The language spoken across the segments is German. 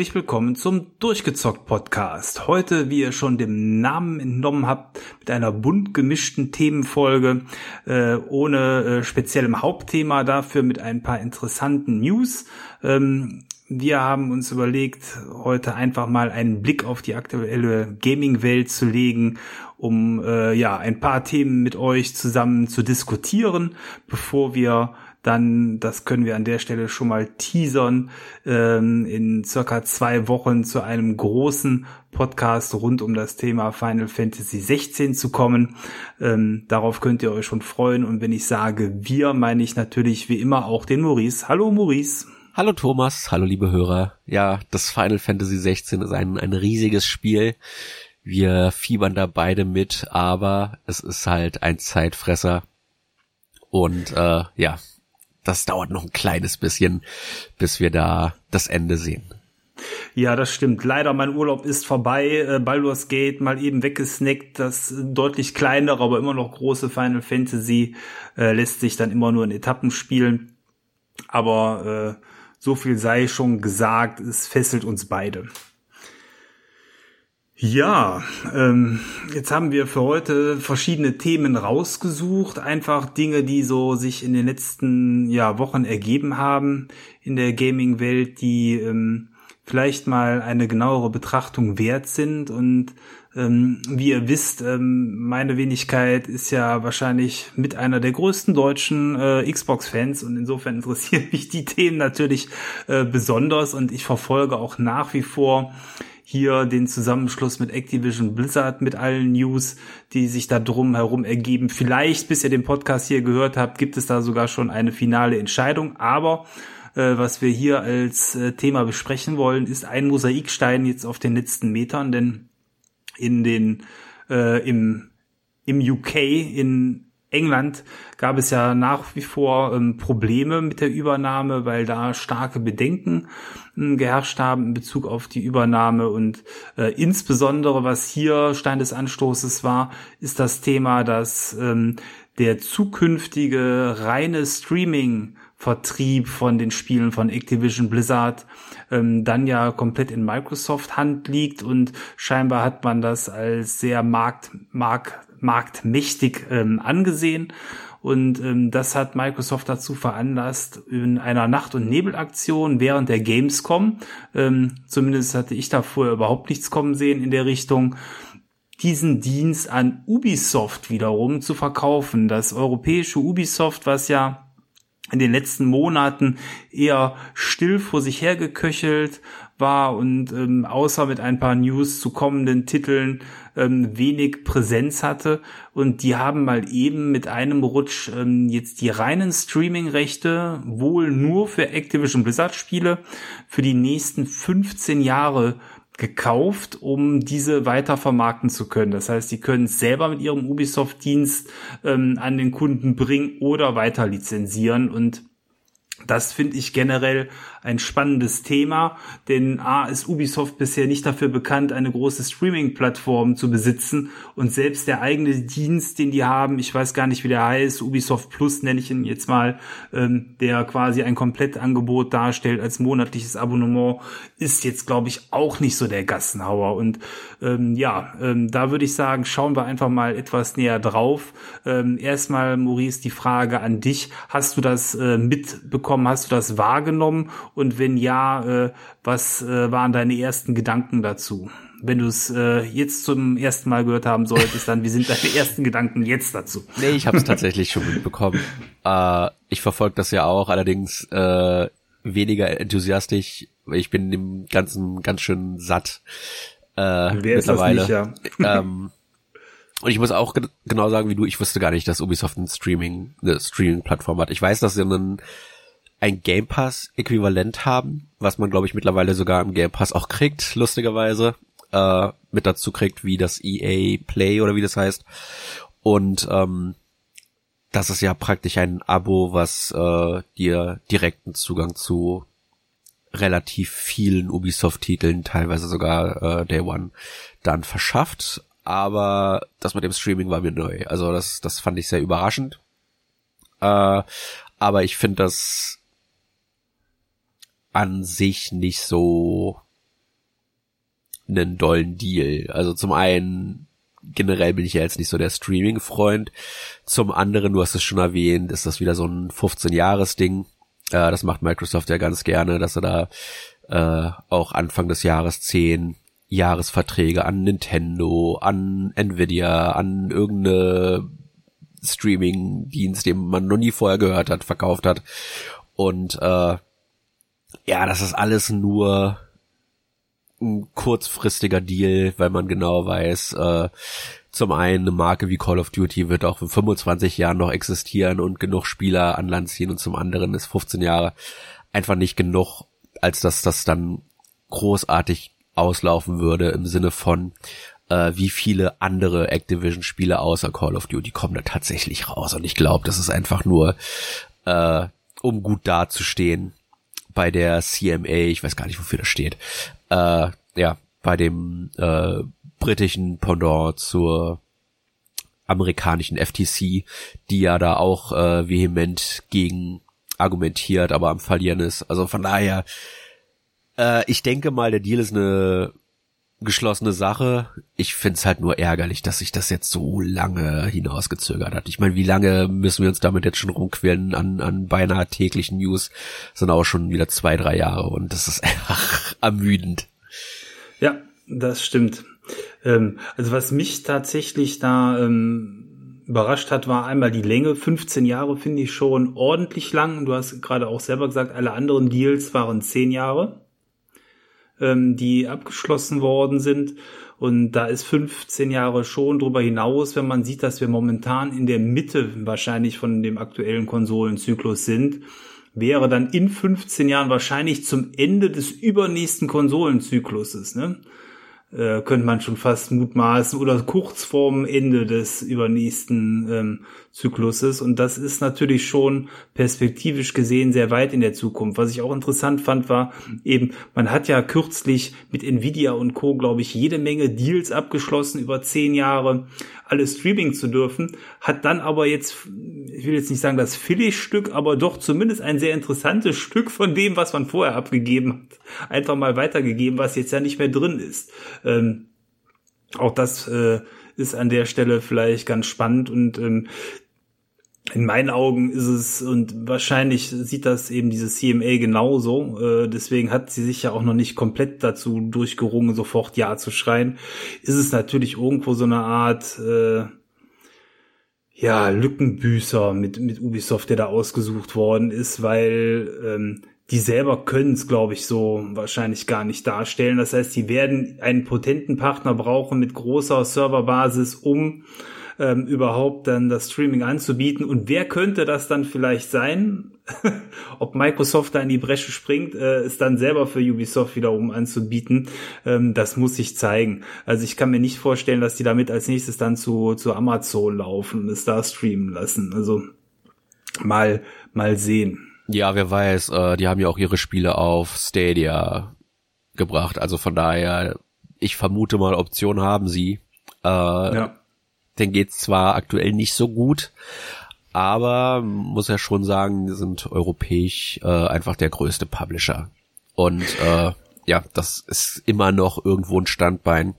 Herzlich willkommen zum Durchgezockt Podcast. Heute, wie ihr schon dem Namen entnommen habt, mit einer bunt gemischten Themenfolge, äh, ohne äh, speziellem Hauptthema, dafür mit ein paar interessanten News. Ähm, wir haben uns überlegt, heute einfach mal einen Blick auf die aktuelle Gaming-Welt zu legen, um äh, ja ein paar Themen mit euch zusammen zu diskutieren, bevor wir dann, das können wir an der Stelle schon mal teasern, ähm, in circa zwei Wochen zu einem großen Podcast rund um das Thema Final Fantasy 16 zu kommen. Ähm, darauf könnt ihr euch schon freuen. Und wenn ich sage wir, meine ich natürlich wie immer auch den Maurice. Hallo Maurice. Hallo Thomas, hallo liebe Hörer. Ja, das Final Fantasy 16 ist ein, ein riesiges Spiel. Wir fiebern da beide mit, aber es ist halt ein Zeitfresser. Und äh, ja, das dauert noch ein kleines bisschen, bis wir da das Ende sehen. Ja, das stimmt. Leider, mein Urlaub ist vorbei. Äh, Baldur's Gate mal eben weggesnackt. Das deutlich kleinere, aber immer noch große Final Fantasy äh, lässt sich dann immer nur in Etappen spielen. Aber äh, so viel sei schon gesagt, es fesselt uns beide. Ja, ähm, jetzt haben wir für heute verschiedene Themen rausgesucht, einfach Dinge, die so sich in den letzten ja, Wochen ergeben haben in der Gaming-Welt, die ähm, vielleicht mal eine genauere Betrachtung wert sind. Und ähm, wie ihr wisst, ähm, meine Wenigkeit ist ja wahrscheinlich mit einer der größten deutschen äh, Xbox-Fans. Und insofern interessieren mich die Themen natürlich äh, besonders. Und ich verfolge auch nach wie vor hier den Zusammenschluss mit Activision Blizzard mit allen News, die sich da drum herum ergeben. Vielleicht, bis ihr den Podcast hier gehört habt, gibt es da sogar schon eine finale Entscheidung. Aber äh, was wir hier als äh, Thema besprechen wollen, ist ein Mosaikstein jetzt auf den letzten Metern, denn in den äh, im im UK in England gab es ja nach wie vor ähm, Probleme mit der Übernahme, weil da starke Bedenken äh, geherrscht haben in Bezug auf die Übernahme. Und äh, insbesondere was hier Stein des Anstoßes war, ist das Thema, dass ähm, der zukünftige reine Streaming Vertrieb von den Spielen von Activision Blizzard ähm, dann ja komplett in Microsoft Hand liegt. Und scheinbar hat man das als sehr markt, markt marktmächtig ähm, angesehen. Und ähm, das hat Microsoft dazu veranlasst, in einer Nacht- und Nebelaktion während der Gamescom, ähm, zumindest hatte ich da vorher überhaupt nichts kommen sehen in der Richtung, diesen Dienst an Ubisoft wiederum zu verkaufen. Das europäische Ubisoft, was ja in den letzten Monaten eher still vor sich hergeköchelt war und ähm, außer mit ein paar News zu kommenden Titeln ähm, wenig Präsenz hatte. Und die haben mal eben mit einem Rutsch ähm, jetzt die reinen Streaming-Rechte wohl nur für Activision Blizzard-Spiele für die nächsten 15 Jahre gekauft, um diese weiter vermarkten zu können. Das heißt, die können selber mit ihrem Ubisoft-Dienst ähm, an den Kunden bringen oder weiter lizenzieren und das finde ich generell ein spannendes Thema, denn A ist Ubisoft bisher nicht dafür bekannt, eine große Streaming-Plattform zu besitzen. Und selbst der eigene Dienst, den die haben, ich weiß gar nicht, wie der heißt, Ubisoft Plus nenne ich ihn jetzt mal, ähm, der quasi ein Komplettangebot darstellt als monatliches Abonnement, ist jetzt, glaube ich, auch nicht so der Gassenhauer. Und ähm, ja, ähm, da würde ich sagen, schauen wir einfach mal etwas näher drauf. Ähm, erstmal, Maurice, die Frage an dich, hast du das äh, mitbekommen, hast du das wahrgenommen und wenn ja, äh, was äh, waren deine ersten Gedanken dazu? Wenn du es äh, jetzt zum ersten Mal gehört haben solltest, dann wie sind deine ersten Gedanken jetzt dazu? Nee, ich habe es tatsächlich schon mitbekommen. Äh, ich verfolge das ja auch, allerdings äh, weniger enthusiastisch. Ich bin dem Ganzen ganz schön satt äh, Wer mittlerweile. Ist das nicht, ja? ähm, und ich muss auch ge genau sagen wie du, ich wusste gar nicht, dass Ubisoft ein Streaming, eine Streaming-Plattform hat. Ich weiß, dass sie einen ein Game Pass Äquivalent haben, was man glaube ich mittlerweile sogar im Game Pass auch kriegt, lustigerweise, äh, mit dazu kriegt, wie das EA Play oder wie das heißt. Und ähm, das ist ja praktisch ein Abo, was äh, dir direkten Zugang zu relativ vielen Ubisoft-Titeln, teilweise sogar äh, Day One, dann verschafft. Aber das mit dem Streaming war mir neu. Also das, das fand ich sehr überraschend. Äh, aber ich finde das an sich nicht so einen dollen Deal. Also zum einen generell bin ich ja jetzt nicht so der Streaming-Freund. Zum anderen, du hast es schon erwähnt, ist das wieder so ein 15-Jahres-Ding. Äh, das macht Microsoft ja ganz gerne, dass er da äh, auch Anfang des Jahres 10 Jahresverträge an Nintendo, an Nvidia, an irgendeine Streaming-Dienst, den man noch nie vorher gehört hat, verkauft hat. Und äh, ja, das ist alles nur ein kurzfristiger Deal, weil man genau weiß, äh, zum einen eine Marke wie Call of Duty wird auch in 25 Jahren noch existieren und genug Spieler an Land ziehen und zum anderen ist 15 Jahre einfach nicht genug, als dass das dann großartig auslaufen würde im Sinne von, äh, wie viele andere Activision-Spiele außer Call of Duty kommen da tatsächlich raus. Und ich glaube, das ist einfach nur, äh, um gut dazustehen bei der CMA, ich weiß gar nicht, wofür das steht, äh, ja, bei dem äh, britischen Pendant zur amerikanischen FTC, die ja da auch äh, vehement gegen argumentiert, aber am Verlieren ist. Also von daher, äh, ich denke mal, der Deal ist eine geschlossene Sache. Ich find's halt nur ärgerlich, dass sich das jetzt so lange hinausgezögert hat. Ich meine, wie lange müssen wir uns damit jetzt schon rumquälen an, an beinahe täglichen News? Das sind auch schon wieder zwei, drei Jahre und das ist einfach ermüdend. Ja, das stimmt. Ähm, also was mich tatsächlich da ähm, überrascht hat, war einmal die Länge. 15 Jahre finde ich schon ordentlich lang. Du hast gerade auch selber gesagt, alle anderen Deals waren 10 Jahre ähm, die abgeschlossen worden sind. Und da ist 15 Jahre schon drüber hinaus, wenn man sieht, dass wir momentan in der Mitte wahrscheinlich von dem aktuellen Konsolenzyklus sind, wäre dann in 15 Jahren wahrscheinlich zum Ende des übernächsten Konsolenzykluses. Ne? äh, könnte man schon fast mutmaßen, oder kurz vorm Ende des übernächsten ähm, Zykluses. Und das ist natürlich schon perspektivisch gesehen sehr weit in der Zukunft. Was ich auch interessant fand, war eben, man hat ja kürzlich mit Nvidia und Co., glaube ich, jede Menge Deals abgeschlossen über zehn Jahre, alles streaming zu dürfen, hat dann aber jetzt, ich will jetzt nicht sagen das Philly-Stück, aber doch zumindest ein sehr interessantes Stück von dem, was man vorher abgegeben hat, einfach mal weitergegeben, was jetzt ja nicht mehr drin ist. Ähm, auch das äh, ist an der Stelle vielleicht ganz spannend und ähm, in meinen Augen ist es, und wahrscheinlich sieht das eben diese CMA genauso, äh, deswegen hat sie sich ja auch noch nicht komplett dazu durchgerungen, sofort Ja zu schreien, ist es natürlich irgendwo so eine Art, äh, ja, Lückenbüßer mit, mit Ubisoft, der da ausgesucht worden ist, weil ähm, die selber können es, glaube ich, so wahrscheinlich gar nicht darstellen. Das heißt, die werden einen potenten Partner brauchen mit großer Serverbasis, um ähm, überhaupt dann das Streaming anzubieten. Und wer könnte das dann vielleicht sein? Ob Microsoft da in die Bresche springt, äh, ist dann selber für Ubisoft wiederum anzubieten. Ähm, das muss sich zeigen. Also ich kann mir nicht vorstellen, dass die damit als nächstes dann zu, zu Amazon laufen und es da streamen lassen. Also mal, mal sehen. Ja, wer weiß, äh, die haben ja auch ihre Spiele auf Stadia gebracht. Also von daher, ich vermute mal, Option haben sie. Äh, ja den geht's zwar aktuell nicht so gut, aber muss ja schon sagen, die sind europäisch äh, einfach der größte Publisher. Und äh, ja, das ist immer noch irgendwo ein Standbein.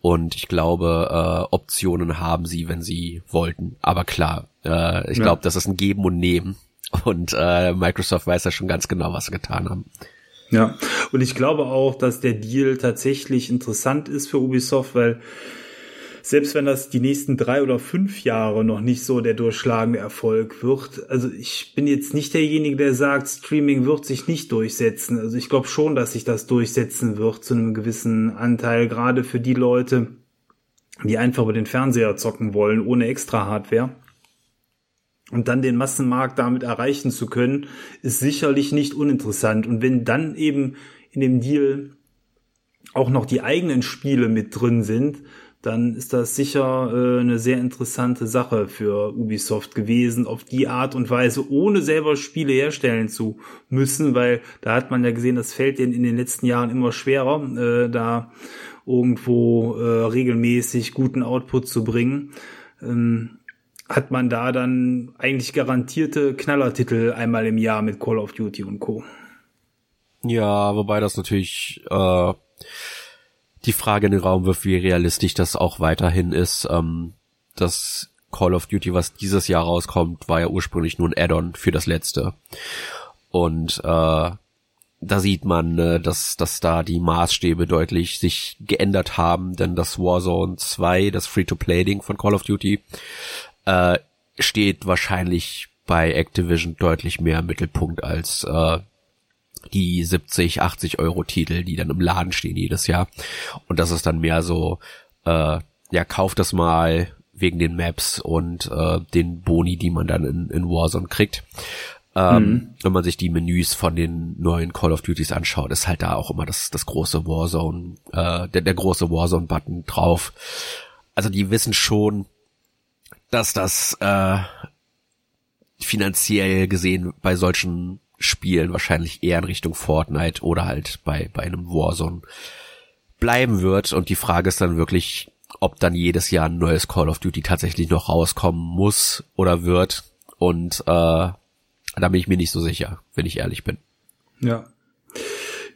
Und ich glaube, äh, Optionen haben sie, wenn sie wollten. Aber klar, äh, ich ja. glaube, das ist ein Geben und Nehmen. Und äh, Microsoft weiß ja schon ganz genau, was sie getan haben. Ja, und ich glaube auch, dass der Deal tatsächlich interessant ist für Ubisoft, weil selbst wenn das die nächsten drei oder fünf Jahre noch nicht so der durchschlagende Erfolg wird, also ich bin jetzt nicht derjenige, der sagt, Streaming wird sich nicht durchsetzen. Also ich glaube schon, dass sich das durchsetzen wird zu einem gewissen Anteil, gerade für die Leute, die einfach über den Fernseher zocken wollen, ohne extra Hardware. Und dann den Massenmarkt damit erreichen zu können, ist sicherlich nicht uninteressant. Und wenn dann eben in dem Deal auch noch die eigenen Spiele mit drin sind, dann ist das sicher äh, eine sehr interessante Sache für Ubisoft gewesen, auf die Art und Weise, ohne selber Spiele herstellen zu müssen, weil da hat man ja gesehen, das fällt denen in den letzten Jahren immer schwerer, äh, da irgendwo äh, regelmäßig guten Output zu bringen. Ähm, hat man da dann eigentlich garantierte Knallertitel einmal im Jahr mit Call of Duty und Co. Ja, wobei das natürlich äh, die Frage in den Raum wirft, wie realistisch das auch weiterhin ist. Ähm, das Call of Duty, was dieses Jahr rauskommt, war ja ursprünglich nur ein Add-on für das letzte. Und äh, da sieht man, äh, dass, dass da die Maßstäbe deutlich sich geändert haben, denn das Warzone 2, das Free-to-Play-Ding von Call of Duty, äh, steht wahrscheinlich bei Activision deutlich mehr im Mittelpunkt als äh, die 70, 80 Euro Titel, die dann im Laden stehen jedes Jahr. Und das ist dann mehr so, äh, ja, kauft das mal wegen den Maps und äh, den Boni, die man dann in, in Warzone kriegt. Ähm, mhm. Wenn man sich die Menüs von den neuen Call of Duties anschaut, ist halt da auch immer das, das große Warzone, äh, der, der große Warzone-Button drauf. Also die wissen schon, dass das äh, finanziell gesehen bei solchen Spielen wahrscheinlich eher in Richtung Fortnite oder halt bei, bei einem Warzone bleiben wird. Und die Frage ist dann wirklich, ob dann jedes Jahr ein neues Call of Duty tatsächlich noch rauskommen muss oder wird. Und äh, da bin ich mir nicht so sicher, wenn ich ehrlich bin. Ja.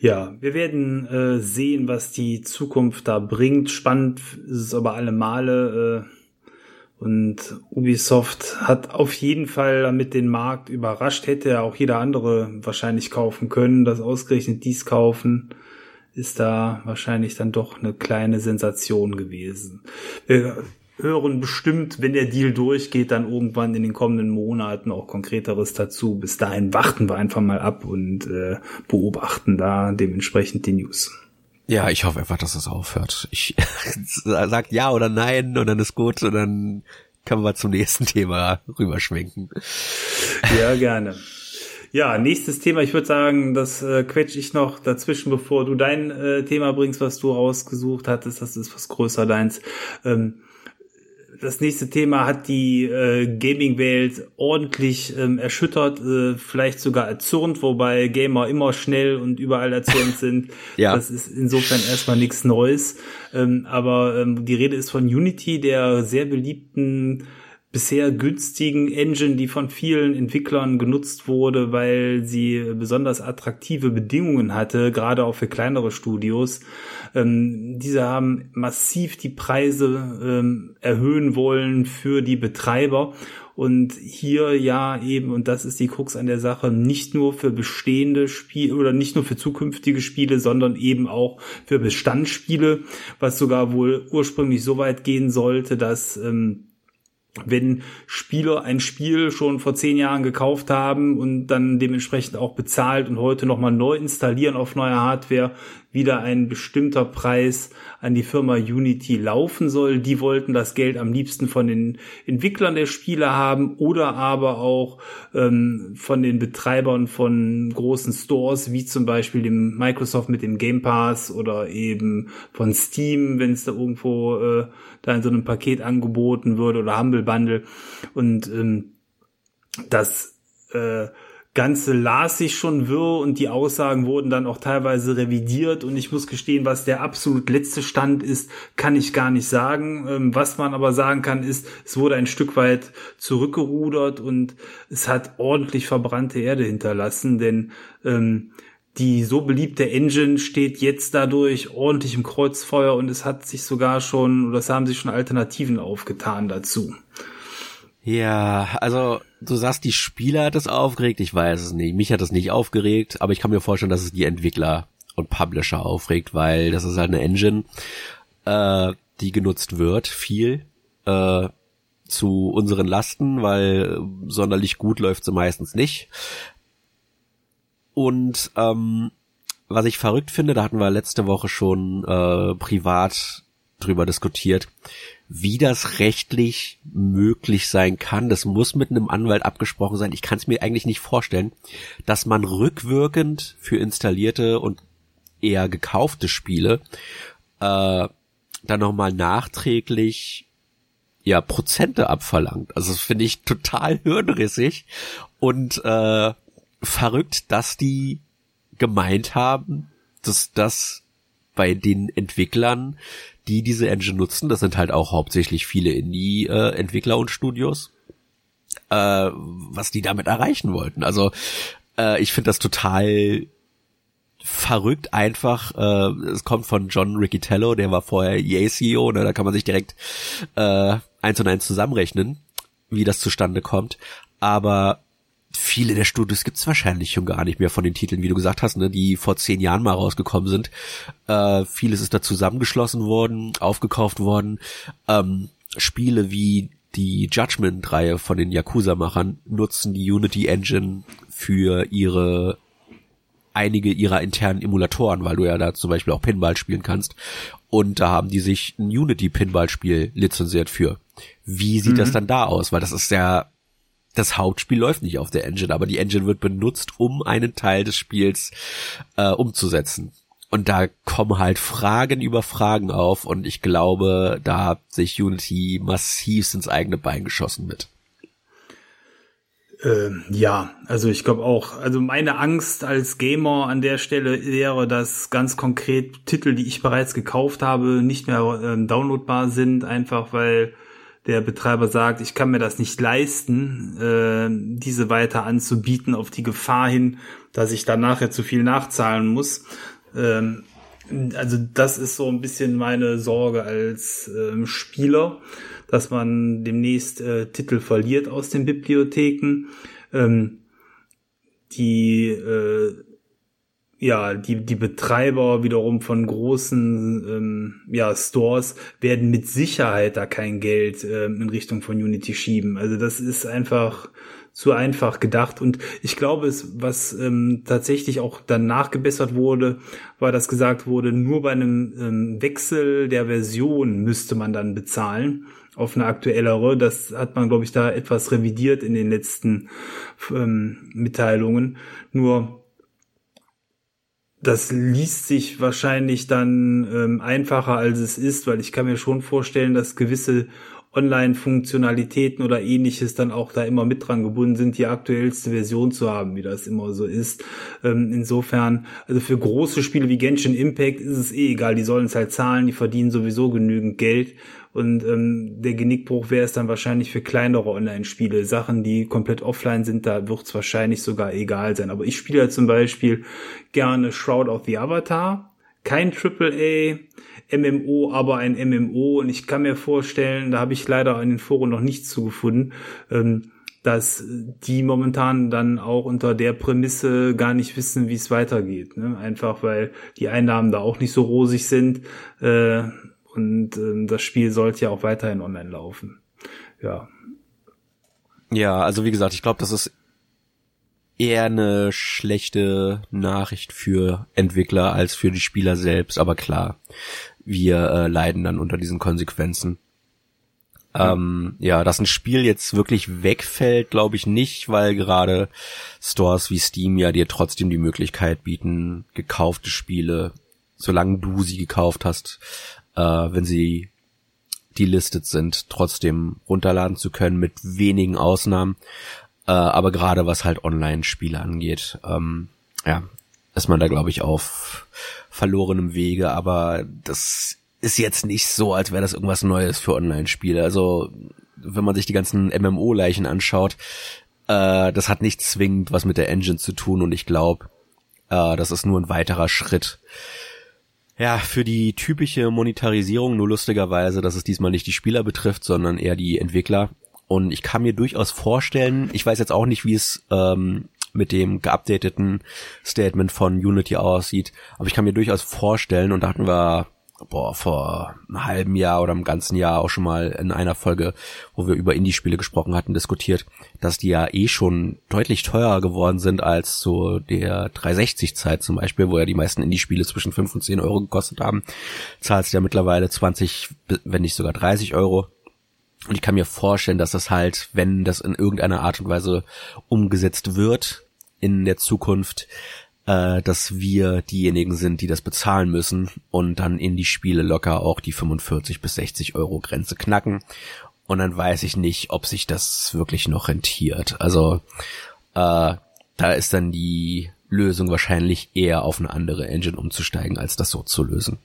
Ja, wir werden äh, sehen, was die Zukunft da bringt. Spannend ist es aber alle Male. Äh und Ubisoft hat auf jeden Fall damit den Markt überrascht. Hätte ja auch jeder andere wahrscheinlich kaufen können. Das ausgerechnet dies kaufen ist da wahrscheinlich dann doch eine kleine Sensation gewesen. Wir hören bestimmt, wenn der Deal durchgeht, dann irgendwann in den kommenden Monaten auch konkreteres dazu. Bis dahin warten wir einfach mal ab und äh, beobachten da dementsprechend die News. Ja, ich hoffe einfach, dass es aufhört. Ich sag ja oder nein und dann ist gut und dann können wir zum nächsten Thema rüberschwenken. Ja, gerne. Ja, nächstes Thema. Ich würde sagen, das äh, quetsch ich noch dazwischen, bevor du dein äh, Thema bringst, was du rausgesucht hattest. Das ist was größer deins. Ähm, das nächste Thema hat die äh, Gaming-Welt ordentlich ähm, erschüttert, äh, vielleicht sogar erzürnt, wobei Gamer immer schnell und überall erzürnt sind. ja. Das ist insofern erstmal nichts Neues. Ähm, aber ähm, die Rede ist von Unity, der sehr beliebten bisher günstigen Engine, die von vielen Entwicklern genutzt wurde, weil sie besonders attraktive Bedingungen hatte, gerade auch für kleinere Studios. Ähm, diese haben massiv die Preise ähm, erhöhen wollen für die Betreiber und hier ja eben, und das ist die Krux an der Sache, nicht nur für bestehende Spiele oder nicht nur für zukünftige Spiele, sondern eben auch für Bestandsspiele, was sogar wohl ursprünglich so weit gehen sollte, dass ähm, wenn Spieler ein Spiel schon vor zehn Jahren gekauft haben und dann dementsprechend auch bezahlt und heute nochmal neu installieren auf neuer Hardware, wieder ein bestimmter Preis an die Firma Unity laufen soll. Die wollten das Geld am liebsten von den Entwicklern der Spiele haben oder aber auch ähm, von den Betreibern von großen Stores, wie zum Beispiel dem Microsoft mit dem Game Pass oder eben von Steam, wenn es da irgendwo äh, da in so einem Paket angeboten würde oder Humble Bundle. Und ähm, das äh, Ganze las sich schon wirr und die Aussagen wurden dann auch teilweise revidiert und ich muss gestehen, was der absolut letzte Stand ist, kann ich gar nicht sagen. Ähm, was man aber sagen kann, ist, es wurde ein Stück weit zurückgerudert und es hat ordentlich verbrannte Erde hinterlassen, denn ähm, die so beliebte Engine steht jetzt dadurch ordentlich im Kreuzfeuer und es hat sich sogar schon, oder es haben sich schon Alternativen aufgetan dazu. Ja, also du sagst, die Spieler hat es aufgeregt, ich weiß es nicht. Mich hat es nicht aufgeregt, aber ich kann mir vorstellen, dass es die Entwickler und Publisher aufregt, weil das ist halt eine Engine, äh, die genutzt wird, viel, äh, zu unseren Lasten, weil sonderlich gut läuft sie meistens nicht. Und ähm, was ich verrückt finde, da hatten wir letzte Woche schon äh, privat drüber diskutiert, wie das rechtlich möglich sein kann. Das muss mit einem Anwalt abgesprochen sein. Ich kann es mir eigentlich nicht vorstellen, dass man rückwirkend für installierte und eher gekaufte Spiele äh, dann nochmal nachträglich ja Prozente abverlangt. Also das finde ich total hirnrissig und äh, verrückt, dass die gemeint haben, dass das bei den Entwicklern die diese Engine nutzen. Das sind halt auch hauptsächlich viele Indie-Entwickler und Studios, äh, was die damit erreichen wollten. Also äh, ich finde das total verrückt einfach. Äh, es kommt von John Riccitello, der war vorher EA-CEO, ne? da kann man sich direkt äh, eins und eins zusammenrechnen, wie das zustande kommt. Aber viele der Studios gibt's wahrscheinlich schon gar nicht mehr von den Titeln, wie du gesagt hast, ne, die vor zehn Jahren mal rausgekommen sind. Äh, vieles ist da zusammengeschlossen worden, aufgekauft worden. Ähm, Spiele wie die Judgment-Reihe von den Yakuza-Machern nutzen die Unity Engine für ihre einige ihrer internen Emulatoren, weil du ja da zum Beispiel auch Pinball spielen kannst. Und da haben die sich ein Unity-Pinball-Spiel lizenziert für. Wie sieht mhm. das dann da aus? Weil das ist ja, das Hauptspiel läuft nicht auf der Engine, aber die Engine wird benutzt, um einen Teil des Spiels äh, umzusetzen. Und da kommen halt Fragen über Fragen auf und ich glaube, da hat sich Unity massiv ins eigene Bein geschossen mit. Äh, ja, also ich glaube auch, also meine Angst als Gamer an der Stelle wäre, dass ganz konkret Titel, die ich bereits gekauft habe, nicht mehr ähm, downloadbar sind, einfach weil der Betreiber sagt, ich kann mir das nicht leisten, äh, diese weiter anzubieten auf die Gefahr hin, dass ich dann nachher zu viel nachzahlen muss. Ähm, also das ist so ein bisschen meine Sorge als ähm, Spieler dass man demnächst äh, Titel verliert aus den Bibliotheken. Ähm, die äh, ja, die, die Betreiber wiederum von großen ähm, ja, Stores werden mit Sicherheit da kein Geld ähm, in Richtung von Unity schieben. Also das ist einfach zu einfach gedacht. Und ich glaube, es, was ähm, tatsächlich auch dann nachgebessert wurde, war, dass gesagt wurde, nur bei einem ähm, Wechsel der Version müsste man dann bezahlen auf eine aktuellere. Das hat man, glaube ich, da etwas revidiert in den letzten ähm, Mitteilungen. Nur das liest sich wahrscheinlich dann ähm, einfacher, als es ist, weil ich kann mir schon vorstellen, dass gewisse Online-Funktionalitäten oder ähnliches dann auch da immer mit dran gebunden sind, die aktuellste Version zu haben, wie das immer so ist. Ähm, insofern, also für große Spiele wie Genshin Impact ist es eh egal, die sollen es halt zahlen, die verdienen sowieso genügend Geld und ähm, der Genickbruch wäre es dann wahrscheinlich für kleinere Online-Spiele. Sachen, die komplett offline sind, da wird es wahrscheinlich sogar egal sein. Aber ich spiele ja zum Beispiel gerne Shroud of the Avatar. Kein AAA, MMO, aber ein MMO. Und ich kann mir vorstellen, da habe ich leider in den Foren noch nichts zugefunden, ähm, dass die momentan dann auch unter der Prämisse gar nicht wissen, wie es weitergeht. Ne? Einfach weil die Einnahmen da auch nicht so rosig sind. Äh, und ähm, das Spiel sollte ja auch weiterhin online laufen. Ja. Ja, also wie gesagt, ich glaube, das ist eher eine schlechte Nachricht für Entwickler als für die Spieler selbst. Aber klar, wir äh, leiden dann unter diesen Konsequenzen. Ähm, ja, dass ein Spiel jetzt wirklich wegfällt, glaube ich nicht, weil gerade Stores wie Steam ja dir trotzdem die Möglichkeit bieten, gekaufte Spiele, solange du sie gekauft hast, äh, wenn sie delistet sind, trotzdem runterladen zu können mit wenigen Ausnahmen. Äh, aber gerade was halt Online-Spiele angeht, ähm, ja, ist man da glaube ich auf verlorenem Wege. Aber das ist jetzt nicht so, als wäre das irgendwas Neues für Online-Spiele. Also wenn man sich die ganzen MMO-Leichen anschaut, äh, das hat nicht zwingend was mit der Engine zu tun und ich glaube, äh, das ist nur ein weiterer Schritt ja, für die typische Monetarisierung, nur lustigerweise, dass es diesmal nicht die Spieler betrifft, sondern eher die Entwickler. Und ich kann mir durchaus vorstellen, ich weiß jetzt auch nicht, wie es ähm, mit dem geupdateten Statement von Unity aussieht, aber ich kann mir durchaus vorstellen, und da hatten wir boah, vor einem halben Jahr oder einem ganzen Jahr auch schon mal in einer Folge, wo wir über Indie-Spiele gesprochen hatten, diskutiert, dass die ja eh schon deutlich teurer geworden sind als so der 360-Zeit zum Beispiel, wo ja die meisten Indie-Spiele zwischen 5 und 10 Euro gekostet haben. Zahlst ja mittlerweile 20, wenn nicht sogar 30 Euro. Und ich kann mir vorstellen, dass das halt, wenn das in irgendeiner Art und Weise umgesetzt wird in der Zukunft, äh, dass wir diejenigen sind, die das bezahlen müssen und dann in die Spiele locker auch die 45 bis 60 Euro Grenze knacken. Und dann weiß ich nicht, ob sich das wirklich noch rentiert. Also äh, da ist dann die Lösung wahrscheinlich eher auf eine andere Engine umzusteigen, als das so zu lösen.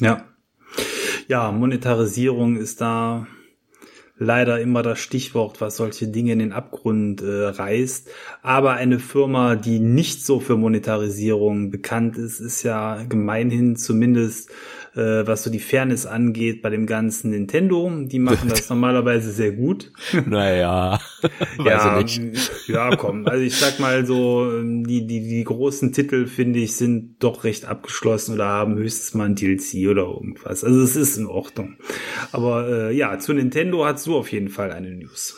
Ja. Ja, Monetarisierung ist da leider immer das Stichwort, was solche Dinge in den Abgrund äh, reißt. Aber eine Firma, die nicht so für Monetarisierung bekannt ist, ist ja gemeinhin zumindest äh, was so die Fairness angeht bei dem ganzen Nintendo. Die machen das normalerweise sehr gut. Naja, ja, ja, komm. Also ich sag mal so, ähm, die, die, die großen Titel, finde ich, sind doch recht abgeschlossen oder haben höchstens mal ein DLC oder irgendwas. Also es ist in Ordnung. Aber äh, ja, zu Nintendo hast du auf jeden Fall eine News.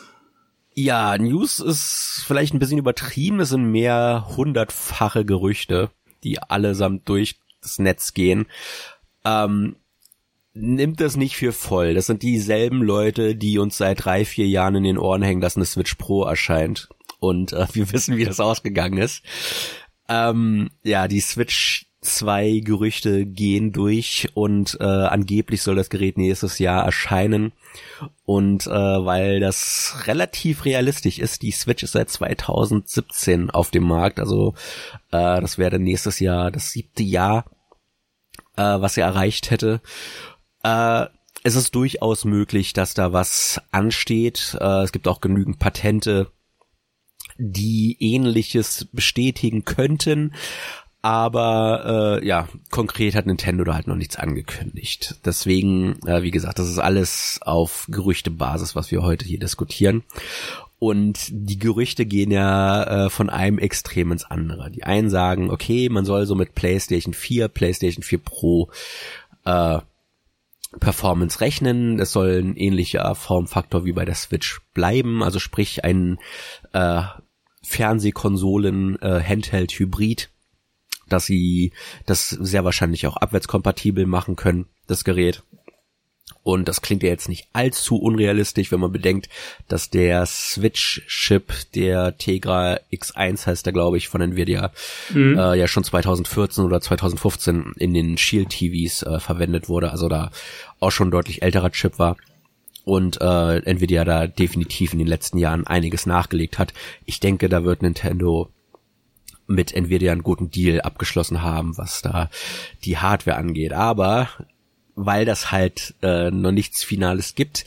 Ja, News ist vielleicht ein bisschen übertrieben. Es sind mehr hundertfache Gerüchte, die allesamt durch das Netz gehen ähm, nimmt das nicht für voll. Das sind dieselben Leute, die uns seit drei, vier Jahren in den Ohren hängen, dass eine Switch Pro erscheint. Und äh, wir wissen, wie das ausgegangen ist. Ähm, ja, die Switch 2 Gerüchte gehen durch und äh, angeblich soll das Gerät nächstes Jahr erscheinen. Und äh, weil das relativ realistisch ist, die Switch ist seit 2017 auf dem Markt, also äh, das wäre nächstes Jahr das siebte Jahr äh, was er erreicht hätte. Äh, es ist durchaus möglich, dass da was ansteht. Äh, es gibt auch genügend Patente, die ähnliches bestätigen könnten. Aber äh, ja, konkret hat Nintendo da halt noch nichts angekündigt. Deswegen, äh, wie gesagt, das ist alles auf Gerüchtebasis, was wir heute hier diskutieren. Und die Gerüchte gehen ja äh, von einem Extrem ins andere. Die einen sagen, okay, man soll so mit PlayStation 4, PlayStation 4 Pro äh, Performance rechnen. Es soll ein ähnlicher Formfaktor wie bei der Switch bleiben. Also sprich ein äh, Fernsehkonsolen äh, Handheld Hybrid, dass sie das sehr wahrscheinlich auch abwärtskompatibel machen können, das Gerät. Und das klingt ja jetzt nicht allzu unrealistisch, wenn man bedenkt, dass der Switch-Chip, der Tegra X1 heißt der, glaube ich, von Nvidia, mhm. äh, ja schon 2014 oder 2015 in den Shield-TVs äh, verwendet wurde, also da auch schon deutlich älterer Chip war. Und äh, Nvidia da definitiv in den letzten Jahren einiges nachgelegt hat. Ich denke, da wird Nintendo mit Nvidia einen guten Deal abgeschlossen haben, was da die Hardware angeht. Aber weil das halt äh, noch nichts Finales gibt,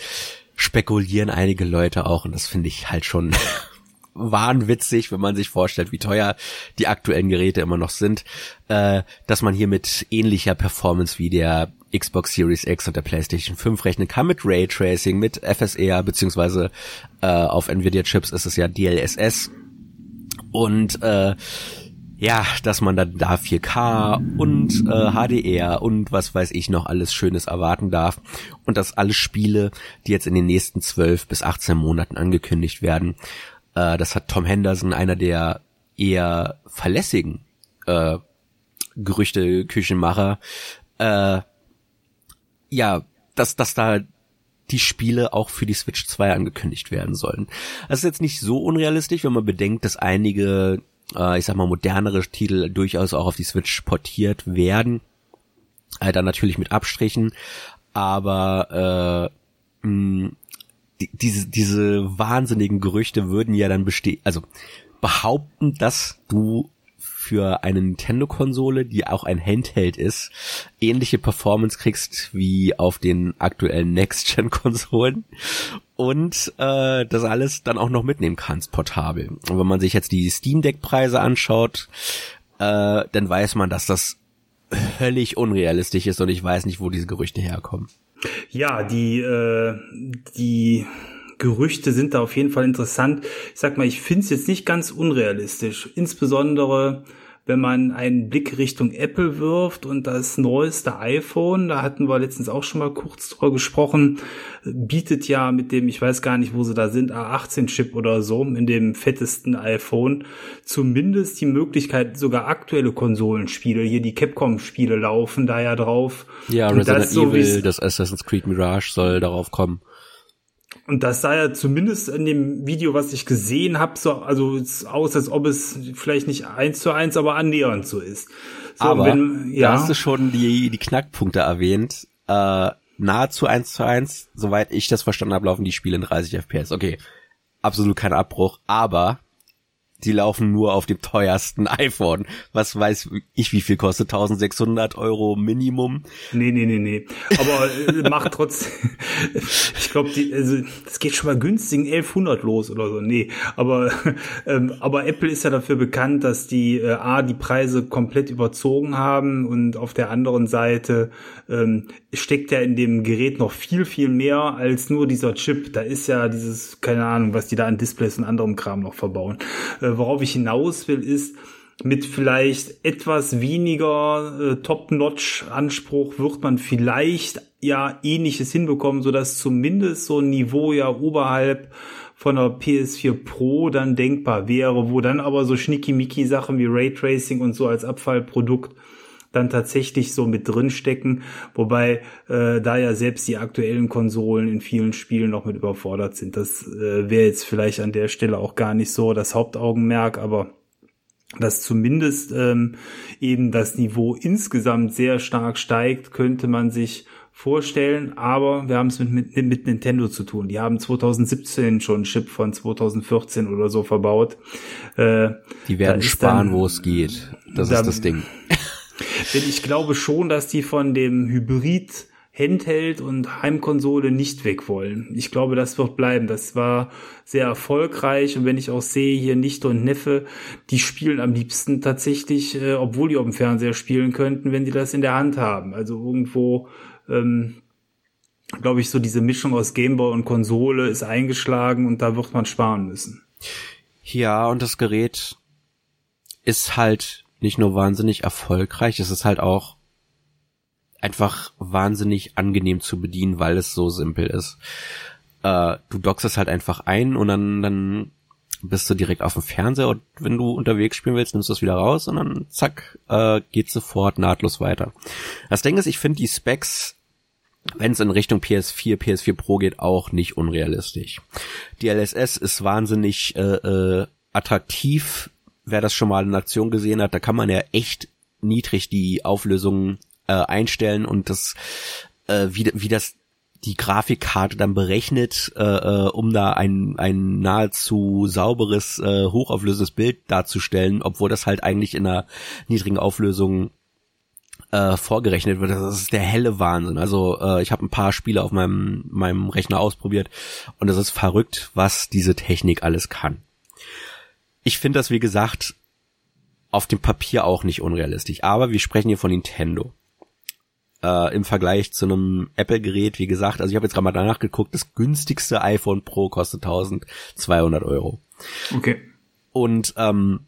spekulieren einige Leute auch und das finde ich halt schon wahnwitzig, wenn man sich vorstellt, wie teuer die aktuellen Geräte immer noch sind, äh, dass man hier mit ähnlicher Performance wie der Xbox Series X und der PlayStation 5 rechnen kann. Mit Raytracing, mit FSR beziehungsweise äh, auf Nvidia Chips ist es ja DLSS und äh, ja, dass man dann da 4K und äh, HDR und was weiß ich noch alles Schönes erwarten darf und dass alle Spiele, die jetzt in den nächsten 12 bis 18 Monaten angekündigt werden, äh, das hat Tom Henderson, einer der eher verlässigen äh, Gerüchte-Küchenmacher, äh, ja, dass, dass da die Spiele auch für die Switch 2 angekündigt werden sollen. Das ist jetzt nicht so unrealistisch, wenn man bedenkt, dass einige äh, ich sag mal, modernere Titel durchaus auch auf die Switch portiert werden. Äh, dann natürlich mit Abstrichen, aber äh, mh, die, diese, diese wahnsinnigen Gerüchte würden ja dann bestehen, also behaupten, dass du für eine Nintendo-Konsole, die auch ein Handheld ist, ähnliche Performance kriegst wie auf den aktuellen Next-Gen-Konsolen und äh, das alles dann auch noch mitnehmen kannst, portabel. Und wenn man sich jetzt die Steam Deck-Preise anschaut, äh, dann weiß man, dass das völlig unrealistisch ist und ich weiß nicht, wo diese Gerüchte herkommen. Ja, die, äh, die Gerüchte sind da auf jeden Fall interessant. Ich sag mal, ich finde es jetzt nicht ganz unrealistisch. Insbesondere, wenn man einen Blick Richtung Apple wirft und das neueste iPhone, da hatten wir letztens auch schon mal kurz drüber gesprochen, bietet ja mit dem, ich weiß gar nicht, wo sie da sind, A18-Chip oder so, in dem fettesten iPhone, zumindest die Möglichkeit, sogar aktuelle Konsolenspiele, hier die Capcom-Spiele laufen da ja drauf. Ja, Resident das Evil, so das Assassin's Creed Mirage soll darauf kommen. Und das sah ja zumindest in dem Video, was ich gesehen habe, so also aus, als ob es vielleicht nicht eins zu eins, aber annähernd so ist. So, aber wenn, ja. da hast du schon die, die Knackpunkte erwähnt. Äh, nahezu eins zu eins, soweit ich das verstanden habe, laufen die Spiele in 30 FPS. Okay, absolut kein Abbruch, aber die laufen nur auf dem teuersten iPhone. Was weiß ich, wie viel kostet? 1600 Euro Minimum? Nee, nee, nee, nee. Aber äh, macht trotzdem, ich glaube, also, das geht schon mal günstigen 1100 los oder so. Nee, aber, ähm, aber Apple ist ja dafür bekannt, dass die äh, A, die Preise komplett überzogen haben und auf der anderen Seite ähm, steckt ja in dem Gerät noch viel, viel mehr als nur dieser Chip. Da ist ja dieses, keine Ahnung, was die da an Displays und anderem Kram noch verbauen. Äh, worauf ich hinaus will, ist, mit vielleicht etwas weniger äh, Top-Notch-Anspruch wird man vielleicht ja ähnliches hinbekommen, so dass zumindest so ein Niveau ja oberhalb von der PS4 Pro dann denkbar wäre, wo dann aber so schnickimicki Sachen wie Raytracing und so als Abfallprodukt dann tatsächlich so mit drin stecken, wobei äh, da ja selbst die aktuellen Konsolen in vielen Spielen noch mit überfordert sind. Das äh, wäre jetzt vielleicht an der Stelle auch gar nicht so das Hauptaugenmerk, aber dass zumindest ähm, eben das Niveau insgesamt sehr stark steigt, könnte man sich vorstellen, aber wir haben es mit, mit, mit Nintendo zu tun. Die haben 2017 schon einen Chip von 2014 oder so verbaut. Äh, die werden sparen, wo es geht. Das da, ist das Ding. Denn ich glaube schon, dass die von dem Hybrid Handheld und Heimkonsole nicht weg wollen. Ich glaube, das wird bleiben. Das war sehr erfolgreich und wenn ich auch sehe, hier Nichte und Neffe, die spielen am liebsten tatsächlich, äh, obwohl die auf dem Fernseher spielen könnten, wenn die das in der Hand haben. Also irgendwo, ähm, glaube ich, so diese Mischung aus Gameboy und Konsole ist eingeschlagen und da wird man sparen müssen. Ja, und das Gerät ist halt nicht nur wahnsinnig erfolgreich, es ist halt auch einfach wahnsinnig angenehm zu bedienen, weil es so simpel ist. Äh, du dockst es halt einfach ein und dann, dann bist du direkt auf dem Fernseher und wenn du unterwegs spielen willst, nimmst du es wieder raus und dann zack, äh, geht sofort nahtlos weiter. Das Ding ist, ich finde die Specs, wenn es in Richtung PS4, PS4 Pro geht, auch nicht unrealistisch. Die LSS ist wahnsinnig äh, äh, attraktiv wer das schon mal in Aktion gesehen hat, da kann man ja echt niedrig die Auflösung äh, einstellen und das, äh, wie, wie das die Grafikkarte dann berechnet, äh, äh, um da ein, ein nahezu sauberes, äh, hochauflösendes Bild darzustellen, obwohl das halt eigentlich in einer niedrigen Auflösung äh, vorgerechnet wird. Das ist der helle Wahnsinn. Also äh, ich habe ein paar Spiele auf meinem, meinem Rechner ausprobiert und es ist verrückt, was diese Technik alles kann ich finde das, wie gesagt, auf dem Papier auch nicht unrealistisch. Aber wir sprechen hier von Nintendo. Äh, Im Vergleich zu einem Apple-Gerät, wie gesagt, also ich habe jetzt gerade mal danach geguckt, das günstigste iPhone Pro kostet 1200 Euro. Okay. Und ähm,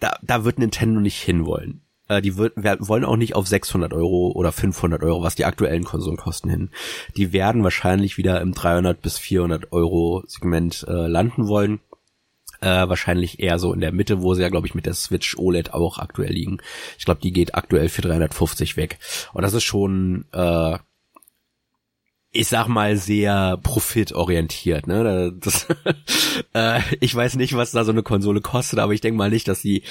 da, da wird Nintendo nicht hinwollen. Äh, die wird, wollen auch nicht auf 600 Euro oder 500 Euro, was die aktuellen Konsolen kosten, hin. Die werden wahrscheinlich wieder im 300 bis 400 Euro Segment äh, landen wollen. Äh, wahrscheinlich eher so in der Mitte, wo sie ja, glaube ich, mit der Switch OLED auch aktuell liegen. Ich glaube, die geht aktuell für 350 weg. Und das ist schon, äh, ich sag mal, sehr profitorientiert. Ne? Das, äh, ich weiß nicht, was da so eine Konsole kostet, aber ich denke mal nicht, dass sie,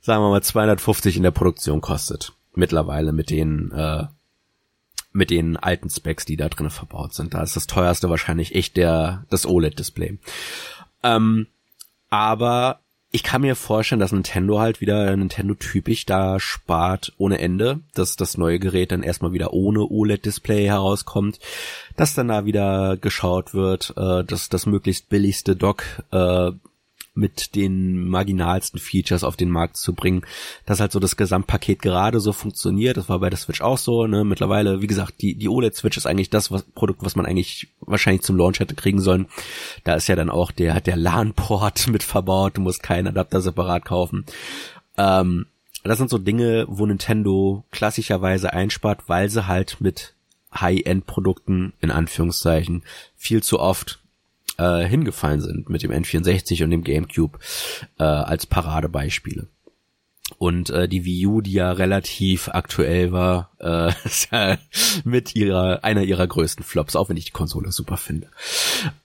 sagen wir mal, 250 in der Produktion kostet. Mittlerweile mit den äh, mit den alten Specs, die da drin verbaut sind. Da ist das teuerste wahrscheinlich echt der das OLED-Display. Ähm, aber ich kann mir vorstellen, dass Nintendo halt wieder Nintendo-typisch da spart ohne Ende, dass das neue Gerät dann erstmal wieder ohne OLED-Display herauskommt, dass dann da wieder geschaut wird, äh, dass das möglichst billigste Dock äh, mit den marginalsten Features auf den Markt zu bringen, dass halt so das Gesamtpaket gerade so funktioniert. Das war bei der Switch auch so. Ne? Mittlerweile, wie gesagt, die, die OLED-Switch ist eigentlich das was, Produkt, was man eigentlich wahrscheinlich zum Launch hätte kriegen sollen. Da ist ja dann auch der, der LAN-Port mit verbaut. Du musst keinen Adapter separat kaufen. Ähm, das sind so Dinge, wo Nintendo klassischerweise einspart, weil sie halt mit High-End-Produkten in Anführungszeichen viel zu oft äh, hingefallen sind mit dem N64 und dem GameCube äh, als Paradebeispiele. Und äh, die Wii U, die ja relativ aktuell war, äh, mit ihrer einer ihrer größten Flops, auch wenn ich die Konsole super finde.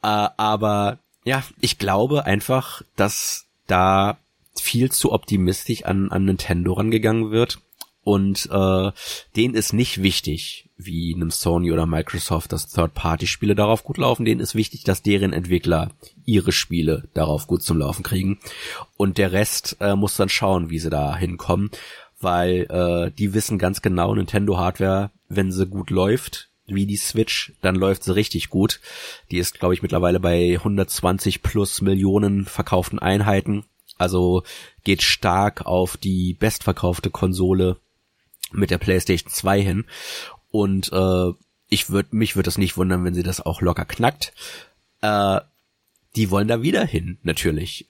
Äh, aber ja, ich glaube einfach, dass da viel zu optimistisch an, an Nintendo rangegangen wird Und äh, denen ist nicht wichtig, wie einem Sony oder Microsoft, dass Third-Party-Spiele darauf gut laufen. Denen ist wichtig, dass deren Entwickler ihre Spiele darauf gut zum Laufen kriegen. Und der Rest äh, muss dann schauen, wie sie da hinkommen, weil äh, die wissen ganz genau, Nintendo-Hardware, wenn sie gut läuft, wie die Switch, dann läuft sie richtig gut. Die ist, glaube ich, mittlerweile bei 120 plus Millionen verkauften Einheiten. Also geht stark auf die bestverkaufte Konsole mit der PlayStation 2 hin. Und äh, ich würde mich würde das nicht wundern, wenn sie das auch locker knackt. Äh, die wollen da wieder hin, natürlich.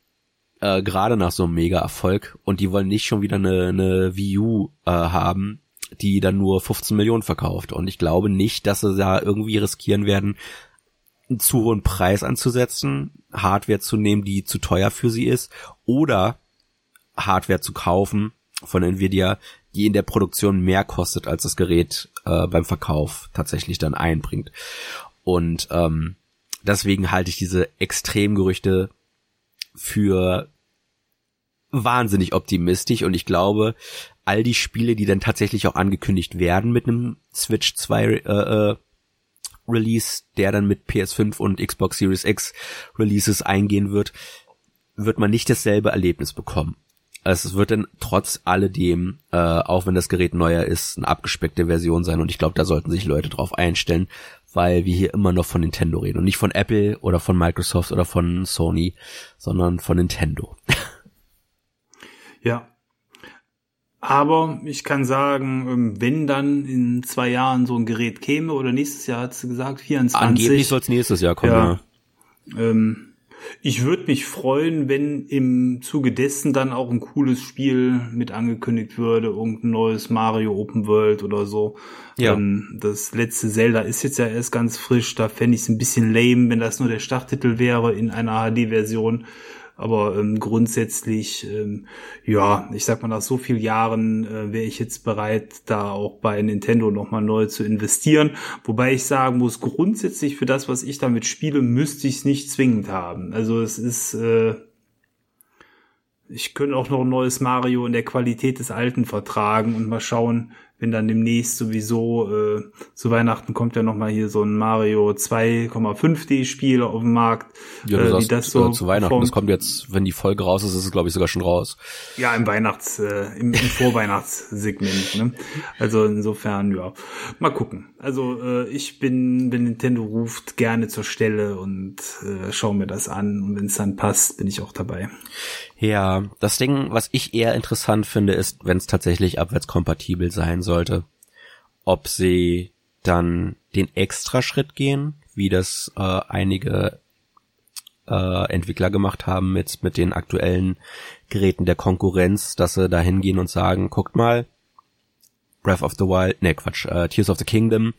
Äh, Gerade nach so einem Mega-Erfolg. Und die wollen nicht schon wieder eine, eine Wii U äh, haben, die dann nur 15 Millionen verkauft. Und ich glaube nicht, dass sie da irgendwie riskieren werden, einen zu hohen Preis anzusetzen, Hardware zu nehmen, die zu teuer für sie ist, oder Hardware zu kaufen von Nvidia, die in der Produktion mehr kostet, als das Gerät äh, beim Verkauf tatsächlich dann einbringt. Und ähm, deswegen halte ich diese Extremgerüchte für wahnsinnig optimistisch und ich glaube, all die Spiele, die dann tatsächlich auch angekündigt werden mit einem Switch 2 äh, äh, Release, der dann mit PS5 und Xbox Series X Releases eingehen wird, wird man nicht dasselbe Erlebnis bekommen. Also es wird dann trotz alledem, äh, auch wenn das Gerät neuer ist, eine abgespeckte Version sein und ich glaube, da sollten sich Leute drauf einstellen, weil wir hier immer noch von Nintendo reden und nicht von Apple oder von Microsoft oder von Sony, sondern von Nintendo. Ja. Aber ich kann sagen, ähm, wenn dann in zwei Jahren so ein Gerät käme oder nächstes Jahr hat sie gesagt, 24. Angeblich soll es nächstes Jahr kommen. Ja. ja. Ähm, ich würde mich freuen, wenn im Zuge dessen dann auch ein cooles Spiel mit angekündigt würde, irgendein neues Mario Open World oder so. Ja. Ähm, das letzte Zelda ist jetzt ja erst ganz frisch, da fände ich es ein bisschen lame, wenn das nur der Starttitel wäre in einer HD-Version. Aber ähm, grundsätzlich, ähm, ja, ich sag mal, nach so vielen Jahren äh, wäre ich jetzt bereit, da auch bei Nintendo nochmal neu zu investieren. Wobei ich sagen muss, grundsätzlich für das, was ich damit spiele, müsste ich es nicht zwingend haben. Also es ist, äh, ich könnte auch noch ein neues Mario in der Qualität des alten vertragen und mal schauen, wenn dann demnächst sowieso äh, zu Weihnachten kommt ja noch mal hier so ein Mario 2,5D Spiel auf den Markt. Ja, du äh, sagst, das so äh, zu Weihnachten, das kommt jetzt, wenn die Folge raus ist, ist es glaube ich sogar schon raus. Ja, im Weihnachts, äh, im, im Vorweihnachtssegment. Ne? Also insofern, ja, mal gucken. Also äh, ich bin, wenn Nintendo ruft, gerne zur Stelle und äh, schau mir das an und wenn es dann passt, bin ich auch dabei. Ja, das Ding, was ich eher interessant finde, ist, wenn es tatsächlich abwärtskompatibel sein sollte, ob sie dann den Extraschritt gehen, wie das äh, einige äh, Entwickler gemacht haben mit mit den aktuellen Geräten der Konkurrenz, dass sie da hingehen und sagen, guckt mal, Breath of the Wild, ne Quatsch, äh, Tears of the Kingdom,